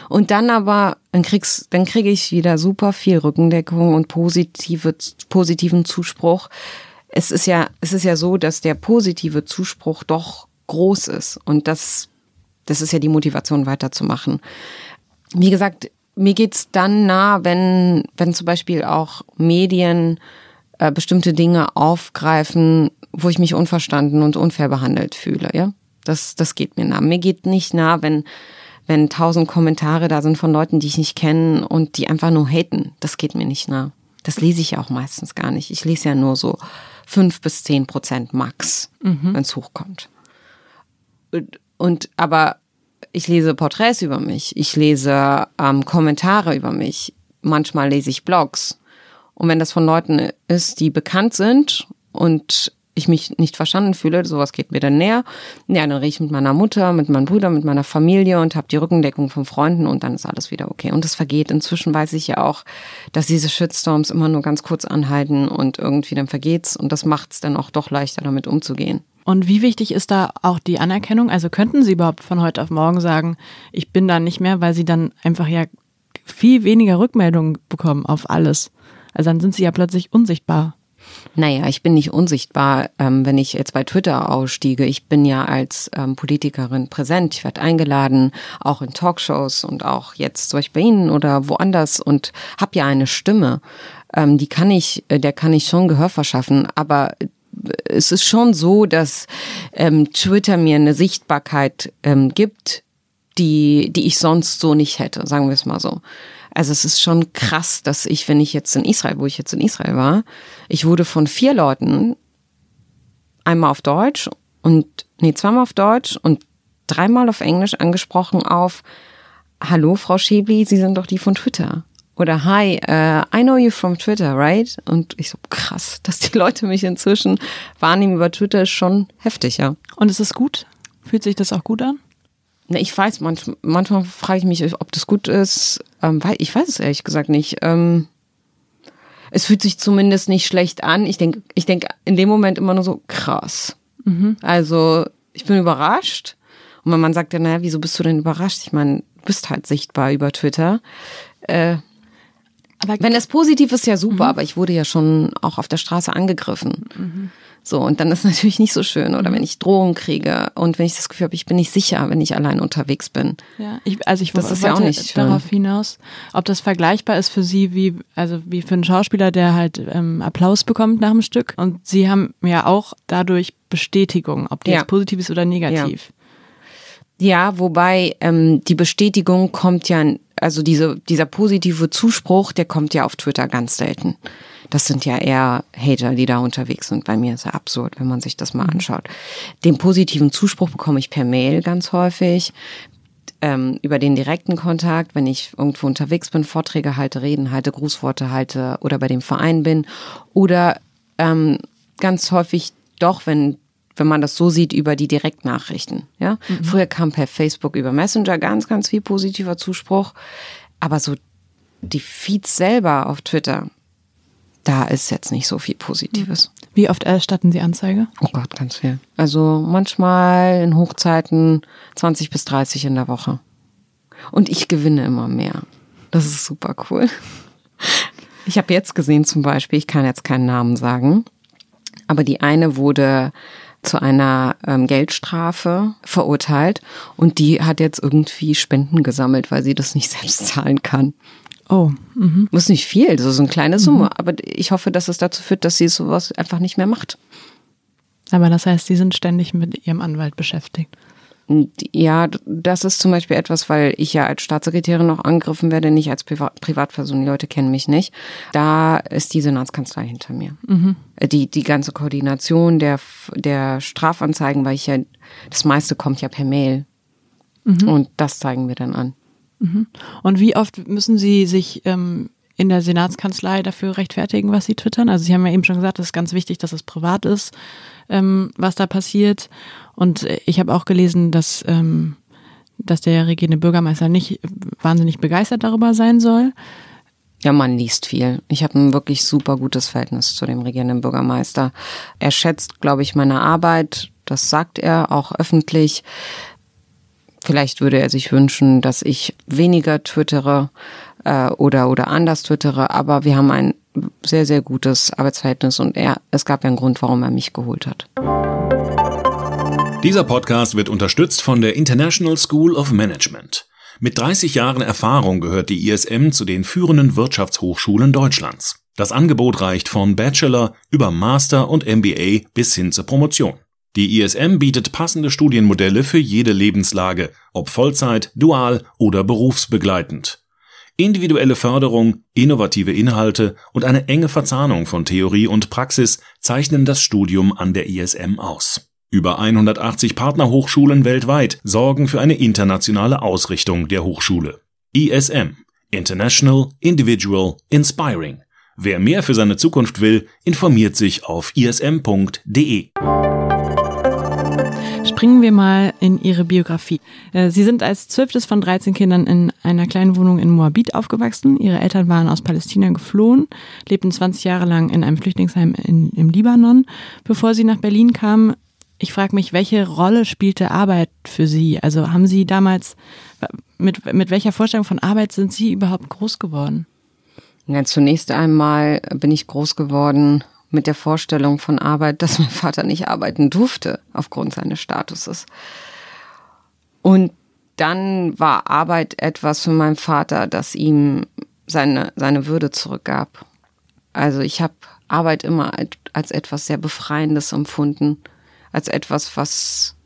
Und dann aber, dann kriegst, dann kriege ich wieder super viel Rückendeckung und positive, positiven Zuspruch. Es ist ja, es ist ja so, dass der positive Zuspruch doch groß ist. Und das, das ist ja die Motivation weiterzumachen. Wie gesagt, mir geht's dann nah, wenn, wenn zum Beispiel auch Medien äh, bestimmte Dinge aufgreifen, wo ich mich unverstanden und unfair behandelt fühle, ja. Das, das geht mir nah. Mir geht nicht nah, wenn, wenn tausend Kommentare da sind von Leuten, die ich nicht kenne und die einfach nur haten. Das geht mir nicht nah. Das lese ich ja auch meistens gar nicht. Ich lese ja nur so fünf bis zehn Prozent max, mhm. wenn es hochkommt. Und, und aber ich lese Porträts über mich, ich lese ähm, Kommentare über mich, manchmal lese ich Blogs. Und wenn das von Leuten ist, die bekannt sind und ich mich nicht verstanden fühle, sowas geht mir dann näher. Ja, dann rede ich mit meiner Mutter, mit meinem Bruder, mit meiner Familie und habe die Rückendeckung von Freunden und dann ist alles wieder okay. Und es vergeht. Inzwischen weiß ich ja auch, dass diese Shitstorms immer nur ganz kurz anhalten und irgendwie dann vergeht's und das macht's dann auch doch leichter, damit umzugehen. Und wie wichtig ist da auch die Anerkennung? Also könnten Sie überhaupt von heute auf morgen sagen, ich bin da nicht mehr, weil Sie dann einfach ja viel weniger Rückmeldungen bekommen auf alles. Also dann sind sie ja plötzlich unsichtbar. Naja, ich bin nicht unsichtbar, ähm, wenn ich jetzt bei Twitter ausstiege. Ich bin ja als ähm, Politikerin präsent. Ich werde eingeladen, auch in Talkshows und auch jetzt zum Beispiel bei Ihnen oder woanders und habe ja eine Stimme. Ähm, die kann ich, äh, der kann ich schon Gehör verschaffen. Aber äh, es ist schon so, dass ähm, Twitter mir eine Sichtbarkeit ähm, gibt, die, die ich sonst so nicht hätte, sagen wir es mal so. Also es ist schon krass, dass ich, wenn ich jetzt in Israel, wo ich jetzt in Israel war, ich wurde von vier Leuten einmal auf Deutsch und nee, zweimal auf Deutsch und dreimal auf Englisch angesprochen auf Hallo, Frau Schäbli, Sie sind doch die von Twitter. Oder Hi, uh, I know you from Twitter, right? Und ich so, krass, dass die Leute mich inzwischen wahrnehmen über Twitter ist schon heftig, ja. Und ist es gut? Fühlt sich das auch gut an? Na, ich weiß, manch, manchmal frage ich mich, ob das gut ist. Ähm, weil ich weiß es ehrlich gesagt nicht. Ähm, es fühlt sich zumindest nicht schlecht an. Ich denke ich denk in dem Moment immer nur so, krass. Mhm. Also, ich bin überrascht. Und wenn man sagt ja, naja, wieso bist du denn überrascht? Ich meine, du bist halt sichtbar über Twitter. Äh, aber wenn es positiv ist, ja super, mhm. aber ich wurde ja schon auch auf der Straße angegriffen. Mhm. So, und dann ist natürlich nicht so schön. Oder wenn ich Drohungen kriege und wenn ich das Gefühl habe, ich bin nicht sicher, wenn ich allein unterwegs bin. Ja, ich, also ich das ist ja auch nicht darauf hinaus, ob das vergleichbar ist für Sie wie, also wie für einen Schauspieler, der halt ähm, Applaus bekommt nach dem Stück. Und Sie haben ja auch dadurch Bestätigung, ob die ja. jetzt positiv ist oder negativ. Ja, ja wobei ähm, die Bestätigung kommt ja, also diese, dieser positive Zuspruch, der kommt ja auf Twitter ganz selten. Das sind ja eher Hater, die da unterwegs sind. Bei mir ist ja absurd, wenn man sich das mal anschaut. Den positiven Zuspruch bekomme ich per Mail ganz häufig ähm, über den direkten Kontakt, wenn ich irgendwo unterwegs bin, Vorträge halte, Reden halte, Grußworte halte oder bei dem Verein bin. Oder ähm, ganz häufig doch, wenn wenn man das so sieht, über die Direktnachrichten. Ja? Mhm. Früher kam per Facebook über Messenger ganz, ganz viel positiver Zuspruch. Aber so die Feeds selber auf Twitter, da ist jetzt nicht so viel Positives. Wie oft erstatten Sie Anzeige? Oh Gott, ganz viel. Also manchmal in Hochzeiten 20 bis 30 in der Woche. Und ich gewinne immer mehr. Das ist super cool. Ich habe jetzt gesehen zum Beispiel, ich kann jetzt keinen Namen sagen, aber die eine wurde zu einer ähm, Geldstrafe verurteilt und die hat jetzt irgendwie Spenden gesammelt, weil sie das nicht selbst zahlen kann. Oh. Mhm. Das ist nicht viel, das ist eine kleine Summe, mhm. aber ich hoffe, dass es dazu führt, dass sie sowas einfach nicht mehr macht. Aber das heißt, Sie sind ständig mit Ihrem Anwalt beschäftigt. Ja, das ist zum Beispiel etwas, weil ich ja als Staatssekretärin noch angegriffen werde, nicht als Priva Privatperson. Die Leute kennen mich nicht. Da ist die Senatskanzlei hinter mir. Mhm. Die, die ganze Koordination der, der Strafanzeigen, weil ich ja, das meiste kommt ja per Mail. Mhm. Und das zeigen wir dann an. Mhm. Und wie oft müssen Sie sich ähm, in der Senatskanzlei dafür rechtfertigen, was Sie twittern? Also Sie haben ja eben schon gesagt, es ist ganz wichtig, dass es privat ist, ähm, was da passiert. Und ich habe auch gelesen, dass, ähm, dass der regierende Bürgermeister nicht wahnsinnig begeistert darüber sein soll. Ja, man liest viel. Ich habe ein wirklich super gutes Verhältnis zu dem regierenden Bürgermeister. Er schätzt, glaube ich, meine Arbeit. Das sagt er auch öffentlich. Vielleicht würde er sich wünschen, dass ich weniger twittere äh, oder, oder anders twittere, aber wir haben ein sehr, sehr gutes Arbeitsverhältnis und er, es gab ja einen Grund, warum er mich geholt hat. Dieser Podcast wird unterstützt von der International School of Management. Mit 30 Jahren Erfahrung gehört die ISM zu den führenden Wirtschaftshochschulen Deutschlands. Das Angebot reicht von Bachelor über Master und MBA bis hin zur Promotion. Die ISM bietet passende Studienmodelle für jede Lebenslage, ob Vollzeit, dual oder berufsbegleitend. Individuelle Förderung, innovative Inhalte und eine enge Verzahnung von Theorie und Praxis zeichnen das Studium an der ISM aus. Über 180 Partnerhochschulen weltweit sorgen für eine internationale Ausrichtung der Hochschule. ISM International, Individual, Inspiring. Wer mehr für seine Zukunft will, informiert sich auf ism.de. Springen wir mal in Ihre Biografie. Äh, Sie sind als zwölftes von 13 Kindern in einer kleinen Wohnung in Moabit aufgewachsen. Ihre Eltern waren aus Palästina geflohen, lebten 20 Jahre lang in einem Flüchtlingsheim in, im Libanon, bevor sie nach Berlin kamen ich frage mich, welche Rolle spielte Arbeit für Sie? Also haben Sie damals, mit, mit welcher Vorstellung von Arbeit sind Sie überhaupt groß geworden? Ja, zunächst einmal bin ich groß geworden mit der Vorstellung von Arbeit, dass mein Vater nicht arbeiten durfte aufgrund seines Statuses. Und dann war Arbeit etwas für meinen Vater, das ihm seine, seine Würde zurückgab. Also ich habe Arbeit immer als etwas sehr Befreiendes empfunden, als etwas, was,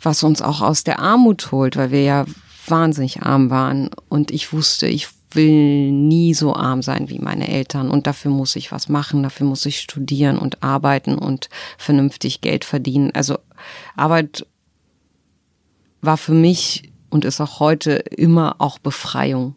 was uns auch aus der Armut holt, weil wir ja wahnsinnig arm waren. Und ich wusste, ich will nie so arm sein wie meine Eltern und dafür muss ich was machen, dafür muss ich studieren und arbeiten und vernünftig Geld verdienen. Also Arbeit war für mich und ist auch heute immer auch Befreiung.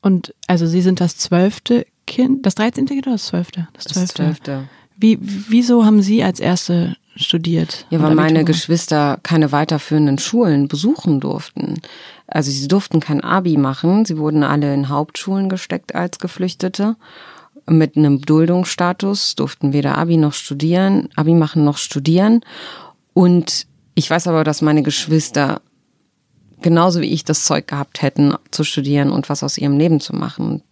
Und also Sie sind das zwölfte Kind, das dreizehnte Kind oder das zwölfte? Das zwölfte. Wie, wieso haben Sie als erste studiert? Ja, weil meine Geschwister keine weiterführenden Schulen besuchen durften. Also sie durften kein Abi machen. Sie wurden alle in Hauptschulen gesteckt als Geflüchtete. Mit einem Duldungsstatus durften weder Abi noch studieren, Abi machen noch studieren. Und ich weiß aber, dass meine Geschwister genauso wie ich das Zeug gehabt hätten, zu studieren und was aus ihrem Leben zu machen.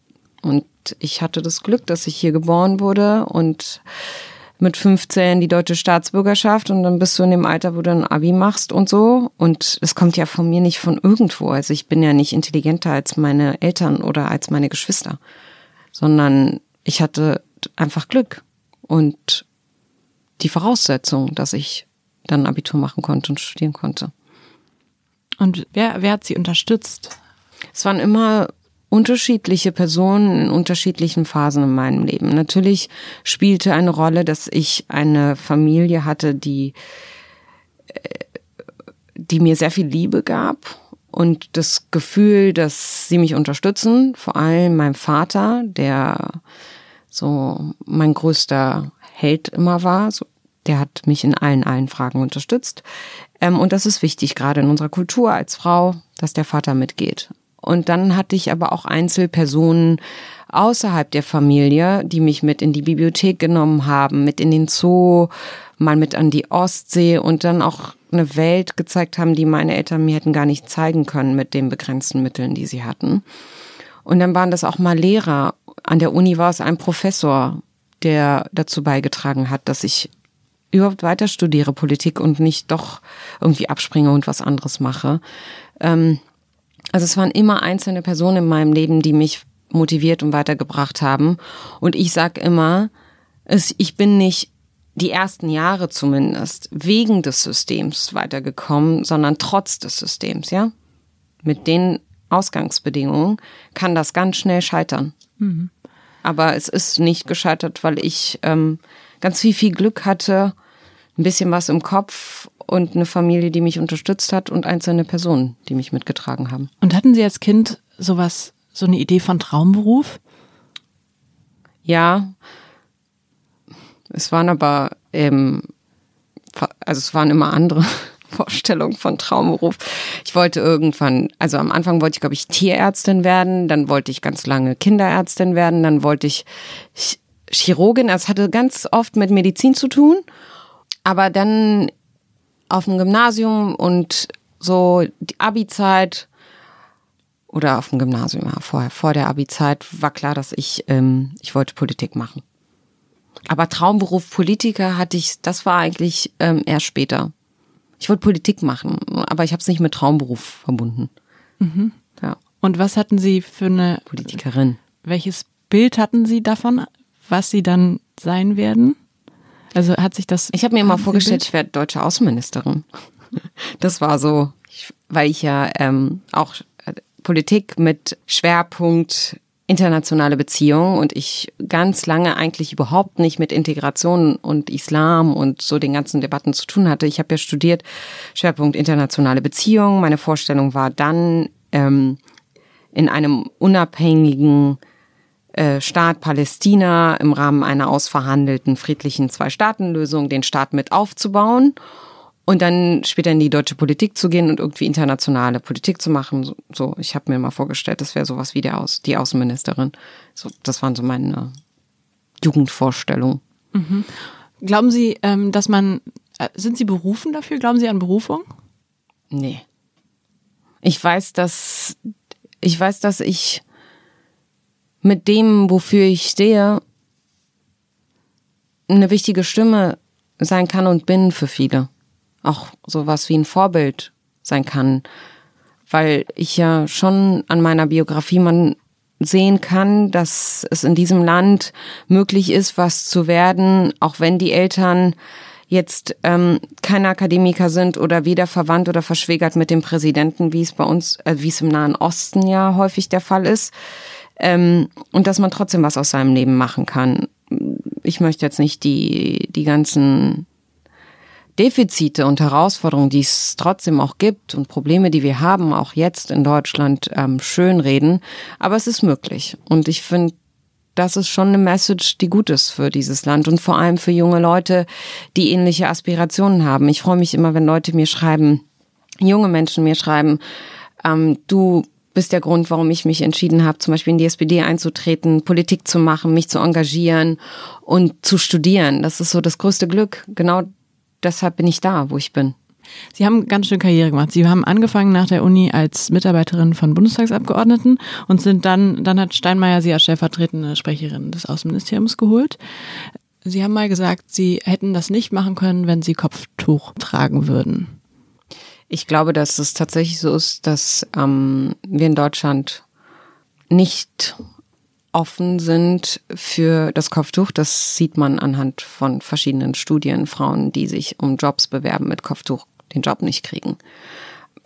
Und ich hatte das Glück, dass ich hier geboren wurde und mit 15 die deutsche Staatsbürgerschaft und dann bist du in dem Alter, wo du ein Abi machst und so. Und es kommt ja von mir nicht von irgendwo. Also ich bin ja nicht intelligenter als meine Eltern oder als meine Geschwister, sondern ich hatte einfach Glück und die Voraussetzung, dass ich dann Abitur machen konnte und studieren konnte. Und wer, wer hat sie unterstützt? Es waren immer unterschiedliche Personen in unterschiedlichen Phasen in meinem Leben. Natürlich spielte eine Rolle, dass ich eine Familie hatte, die, äh, die mir sehr viel Liebe gab und das Gefühl, dass sie mich unterstützen. Vor allem mein Vater, der so mein größter Held immer war. der hat mich in allen, allen Fragen unterstützt. Ähm, und das ist wichtig, gerade in unserer Kultur als Frau, dass der Vater mitgeht. Und dann hatte ich aber auch Einzelpersonen außerhalb der Familie, die mich mit in die Bibliothek genommen haben, mit in den Zoo, mal mit an die Ostsee und dann auch eine Welt gezeigt haben, die meine Eltern mir hätten gar nicht zeigen können mit den begrenzten Mitteln, die sie hatten. Und dann waren das auch mal Lehrer. An der Uni war es ein Professor, der dazu beigetragen hat, dass ich überhaupt weiter studiere Politik und nicht doch irgendwie abspringe und was anderes mache. Ähm, also es waren immer einzelne Personen in meinem Leben, die mich motiviert und weitergebracht haben. Und ich sag immer, es, ich bin nicht die ersten Jahre zumindest wegen des Systems weitergekommen, sondern trotz des Systems, ja. Mit den Ausgangsbedingungen kann das ganz schnell scheitern. Mhm. Aber es ist nicht gescheitert, weil ich ähm, ganz viel, viel Glück hatte, ein bisschen was im Kopf und eine Familie, die mich unterstützt hat und einzelne Personen, die mich mitgetragen haben. Und hatten Sie als Kind sowas, so eine Idee von Traumberuf? Ja. Es waren aber, ähm, also es waren immer andere Vorstellungen von Traumberuf. Ich wollte irgendwann, also am Anfang wollte ich, glaube ich, Tierärztin werden, dann wollte ich ganz lange Kinderärztin werden, dann wollte ich Chirurgin, also es hatte ganz oft mit Medizin zu tun. Aber dann auf dem Gymnasium und so die Abi-Zeit oder auf dem Gymnasium, ja, vorher, vor der Abi-Zeit war klar, dass ich, ähm, ich wollte Politik machen. Aber Traumberuf Politiker hatte ich, das war eigentlich ähm, erst später. Ich wollte Politik machen, aber ich habe es nicht mit Traumberuf verbunden. Mhm. Ja. Und was hatten Sie für eine Politikerin? Welches Bild hatten Sie davon, was Sie dann sein werden? Also hat sich das. Ich habe mir immer vorgestellt, ich werde deutsche Außenministerin. Das war so, weil ich ja ähm, auch äh, Politik mit Schwerpunkt internationale Beziehungen und ich ganz lange eigentlich überhaupt nicht mit Integration und Islam und so den ganzen Debatten zu tun hatte. Ich habe ja studiert Schwerpunkt internationale Beziehungen. Meine Vorstellung war dann ähm, in einem unabhängigen Staat Palästina im Rahmen einer ausverhandelten friedlichen Zwei-Staaten-Lösung den Staat mit aufzubauen und dann später in die deutsche Politik zu gehen und irgendwie internationale Politik zu machen. So, ich habe mir mal vorgestellt, das wäre sowas wie der Aus, die Außenministerin. So, das waren so meine Jugendvorstellungen. Mhm. Glauben Sie, ähm, dass man, äh, sind Sie berufen dafür? Glauben Sie an Berufung? Nee. Ich weiß, dass ich weiß, dass ich mit dem, wofür ich stehe, eine wichtige Stimme sein kann und bin für viele. Auch sowas wie ein Vorbild sein kann. Weil ich ja schon an meiner Biografie man sehen kann, dass es in diesem Land möglich ist, was zu werden, auch wenn die Eltern jetzt ähm, keine Akademiker sind oder weder verwandt oder verschwägert mit dem Präsidenten, wie es bei uns, äh, wie es im Nahen Osten ja häufig der Fall ist. Ähm, und dass man trotzdem was aus seinem Leben machen kann. Ich möchte jetzt nicht die, die ganzen Defizite und Herausforderungen, die es trotzdem auch gibt und Probleme, die wir haben, auch jetzt in Deutschland, ähm, schönreden. Aber es ist möglich. Und ich finde, das ist schon eine Message, die gut ist für dieses Land und vor allem für junge Leute, die ähnliche Aspirationen haben. Ich freue mich immer, wenn Leute mir schreiben, junge Menschen mir schreiben, ähm, du bist der Grund, warum ich mich entschieden habe, zum Beispiel in die SPD einzutreten, Politik zu machen, mich zu engagieren und zu studieren. Das ist so das größte Glück. Genau deshalb bin ich da, wo ich bin. Sie haben ganz schön Karriere gemacht. Sie haben angefangen nach der Uni als Mitarbeiterin von Bundestagsabgeordneten und sind dann, dann hat Steinmeier Sie als stellvertretende Sprecherin des Außenministeriums geholt. Sie haben mal gesagt, Sie hätten das nicht machen können, wenn Sie Kopftuch tragen würden. Ich glaube, dass es tatsächlich so ist, dass ähm, wir in Deutschland nicht offen sind für das Kopftuch. Das sieht man anhand von verschiedenen Studien. Frauen, die sich um Jobs bewerben mit Kopftuch, den Job nicht kriegen.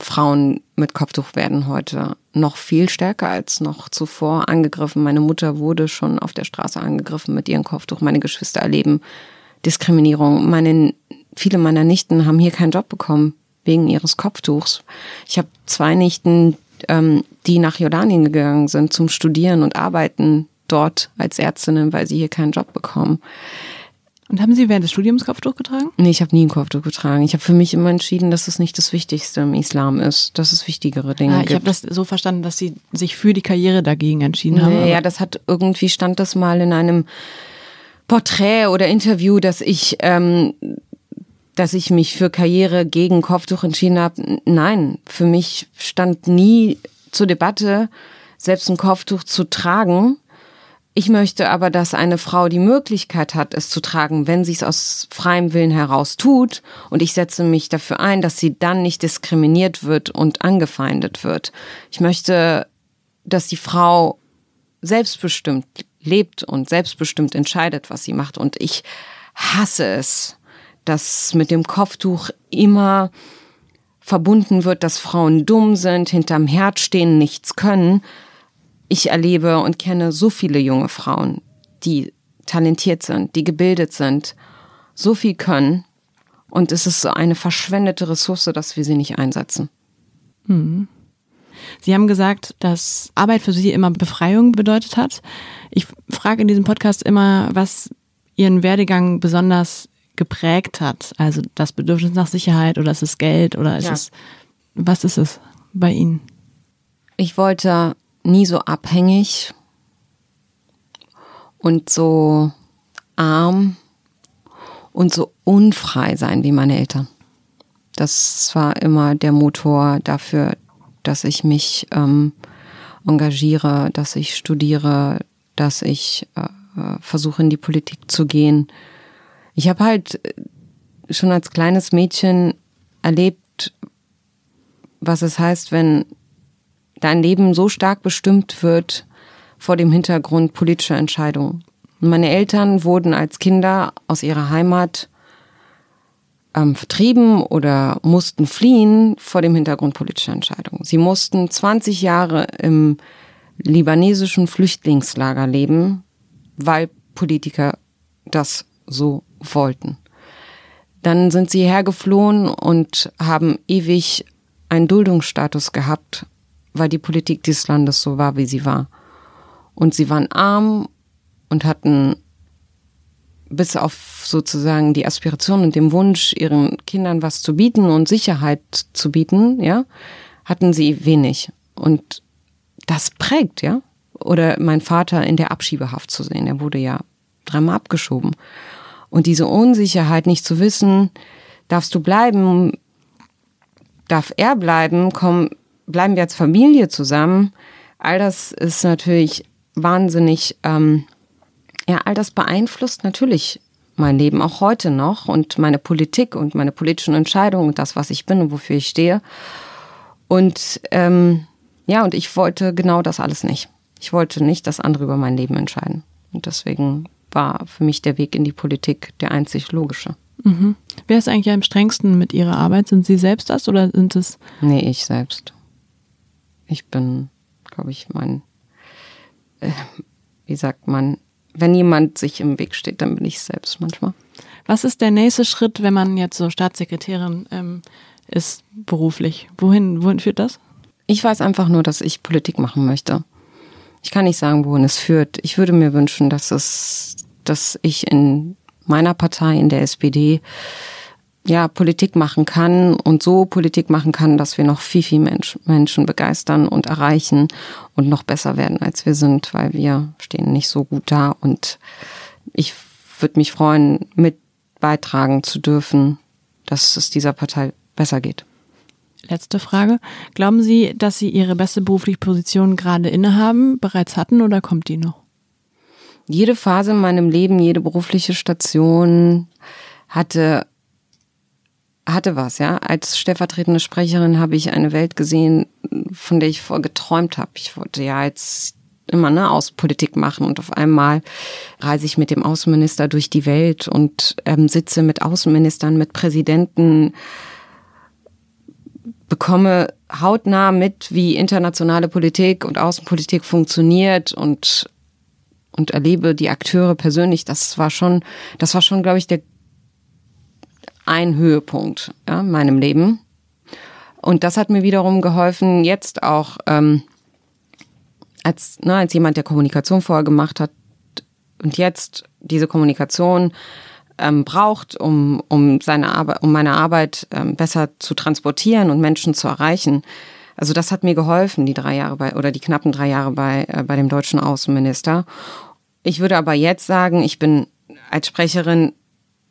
Frauen mit Kopftuch werden heute noch viel stärker als noch zuvor angegriffen. Meine Mutter wurde schon auf der Straße angegriffen mit ihrem Kopftuch. Meine Geschwister erleben Diskriminierung. Meine, viele meiner Nichten haben hier keinen Job bekommen wegen ihres Kopftuchs. Ich habe zwei Nichten, ähm, die nach Jordanien gegangen sind zum Studieren und Arbeiten dort als Ärztinnen, weil sie hier keinen Job bekommen. Und haben Sie während des Studiums Kopftuch getragen? Nee, ich habe nie ein Kopftuch getragen. Ich habe für mich immer entschieden, dass es nicht das Wichtigste im Islam ist, dass es wichtigere Dinge ah, ich gibt. Ich habe das so verstanden, dass Sie sich für die Karriere dagegen entschieden haben. Ja, das hat irgendwie stand das mal in einem Porträt oder Interview, dass ich ähm, dass ich mich für Karriere gegen Kopftuch entschieden habe. Nein, für mich stand nie zur Debatte, selbst ein Kopftuch zu tragen. Ich möchte aber, dass eine Frau die Möglichkeit hat, es zu tragen, wenn sie es aus freiem Willen heraus tut. Und ich setze mich dafür ein, dass sie dann nicht diskriminiert wird und angefeindet wird. Ich möchte, dass die Frau selbstbestimmt lebt und selbstbestimmt entscheidet, was sie macht. Und ich hasse es, dass mit dem Kopftuch immer verbunden wird, dass Frauen dumm sind, hinterm Herd stehen, nichts können. Ich erlebe und kenne so viele junge Frauen, die talentiert sind, die gebildet sind, so viel können. Und es ist so eine verschwendete Ressource, dass wir sie nicht einsetzen. Hm. Sie haben gesagt, dass Arbeit für Sie immer Befreiung bedeutet hat. Ich frage in diesem Podcast immer, was Ihren Werdegang besonders geprägt hat? Also das Bedürfnis nach Sicherheit oder ist es Geld oder ist ja. es, was ist es bei Ihnen? Ich wollte nie so abhängig und so arm und so unfrei sein wie meine Eltern. Das war immer der Motor dafür, dass ich mich ähm, engagiere, dass ich studiere, dass ich äh, versuche in die Politik zu gehen. Ich habe halt äh, schon als kleines Mädchen erlebt, was es heißt, wenn dein Leben so stark bestimmt wird vor dem Hintergrund politischer Entscheidungen. Meine Eltern wurden als Kinder aus ihrer Heimat ähm, vertrieben oder mussten fliehen vor dem Hintergrund politischer Entscheidungen. Sie mussten 20 Jahre im libanesischen Flüchtlingslager leben, weil Politiker das so wollten. Dann sind sie hergeflohen und haben ewig einen Duldungsstatus gehabt, weil die Politik dieses Landes so war, wie sie war. Und sie waren arm und hatten bis auf sozusagen die Aspiration und den Wunsch, ihren Kindern was zu bieten und Sicherheit zu bieten, ja, hatten sie wenig. Und das prägt, ja. Oder mein Vater in der Abschiebehaft zu sehen, er wurde ja dreimal abgeschoben. Und diese Unsicherheit, nicht zu wissen, darfst du bleiben, darf er bleiben, kommen bleiben wir als Familie zusammen? All das ist natürlich wahnsinnig, ähm, ja, all das beeinflusst natürlich mein Leben auch heute noch und meine Politik und meine politischen Entscheidungen und das, was ich bin und wofür ich stehe. Und ähm, ja, und ich wollte genau das alles nicht. Ich wollte nicht, dass andere über mein Leben entscheiden. Und deswegen war für mich der Weg in die Politik der einzig logische. Mhm. Wer ist eigentlich am strengsten mit Ihrer Arbeit? Sind Sie selbst das oder sind es? Nee, ich selbst. Ich bin, glaube ich, mein, äh, wie sagt man, wenn jemand sich im Weg steht, dann bin ich selbst manchmal. Was ist der nächste Schritt, wenn man jetzt so Staatssekretärin ähm, ist beruflich? Wohin, wohin führt das? Ich weiß einfach nur, dass ich Politik machen möchte. Ich kann nicht sagen, wohin es führt. Ich würde mir wünschen, dass es, dass ich in meiner Partei, in der SPD, ja, Politik machen kann und so Politik machen kann, dass wir noch viel, viel Mensch, Menschen begeistern und erreichen und noch besser werden, als wir sind, weil wir stehen nicht so gut da und ich würde mich freuen, mit beitragen zu dürfen, dass es dieser Partei besser geht. Letzte Frage. Glauben Sie, dass Sie Ihre beste berufliche Position gerade innehaben, bereits hatten oder kommt die noch? Jede Phase in meinem Leben, jede berufliche Station hatte hatte was, ja. Als stellvertretende Sprecherin habe ich eine Welt gesehen, von der ich vorher geträumt habe. Ich wollte ja jetzt immer ne, Außenpolitik machen und auf einmal reise ich mit dem Außenminister durch die Welt und ähm, sitze mit Außenministern, mit Präsidenten, bekomme hautnah mit, wie internationale Politik und Außenpolitik funktioniert und und erlebe die Akteure persönlich. Das war schon, das war schon, glaube ich, der ein Höhepunkt ja, in meinem Leben. Und das hat mir wiederum geholfen, jetzt auch ähm, als, ne, als jemand, der Kommunikation vorher gemacht hat und jetzt diese Kommunikation ähm, braucht, um, um seine Arbeit, um meine Arbeit ähm, besser zu transportieren und Menschen zu erreichen. Also das hat mir geholfen, die drei Jahre bei oder die knappen drei Jahre bei, äh, bei dem deutschen Außenminister. Ich würde aber jetzt sagen, ich bin als Sprecherin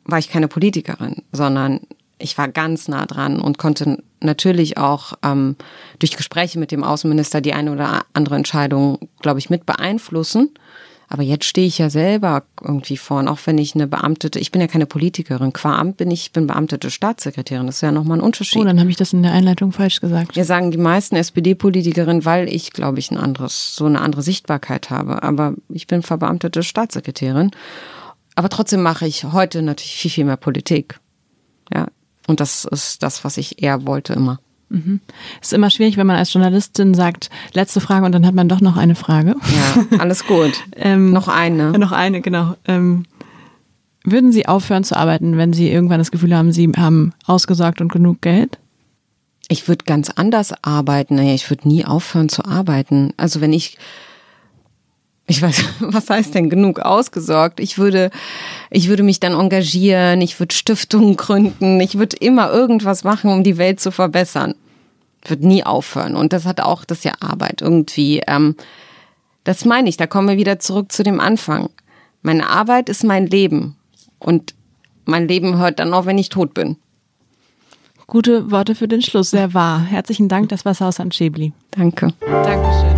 war ich keine Politikerin, sondern ich war ganz nah dran und konnte natürlich auch ähm, durch Gespräche mit dem Außenminister die eine oder andere Entscheidung, glaube ich, mit beeinflussen. Aber jetzt stehe ich ja selber irgendwie vorn, auch wenn ich eine Beamtete, ich bin ja keine Politikerin, qua Amt bin ich, bin beamtete Staatssekretärin, das ist ja nochmal ein Unterschied. Oh, dann habe ich das in der Einleitung falsch gesagt. Wir sagen die meisten SPD-Politikerinnen, weil ich, glaube ich, ein anderes, so eine andere Sichtbarkeit habe. Aber ich bin verbeamtete Staatssekretärin. Aber trotzdem mache ich heute natürlich viel, viel mehr Politik. Ja. Und das ist das, was ich eher wollte immer. Mhm. Ist immer schwierig, wenn man als Journalistin sagt, letzte Frage und dann hat man doch noch eine Frage. Ja, alles gut. ähm, noch eine. Noch eine, genau. Ähm, würden Sie aufhören zu arbeiten, wenn Sie irgendwann das Gefühl haben, Sie haben ausgesorgt und genug Geld? Ich würde ganz anders arbeiten. Naja, ich würde nie aufhören zu arbeiten. Also wenn ich ich weiß, was heißt denn genug ausgesorgt? Ich würde, ich würde mich dann engagieren, ich würde Stiftungen gründen, ich würde immer irgendwas machen, um die Welt zu verbessern. Ich würde nie aufhören. Und das hat auch, das ist ja Arbeit irgendwie. Ähm, das meine ich, da kommen wir wieder zurück zu dem Anfang. Meine Arbeit ist mein Leben. Und mein Leben hört dann auch, wenn ich tot bin. Gute Worte für den Schluss, sehr wahr. Herzlichen Dank, das war Sausan Schäbli. Danke. Dankeschön.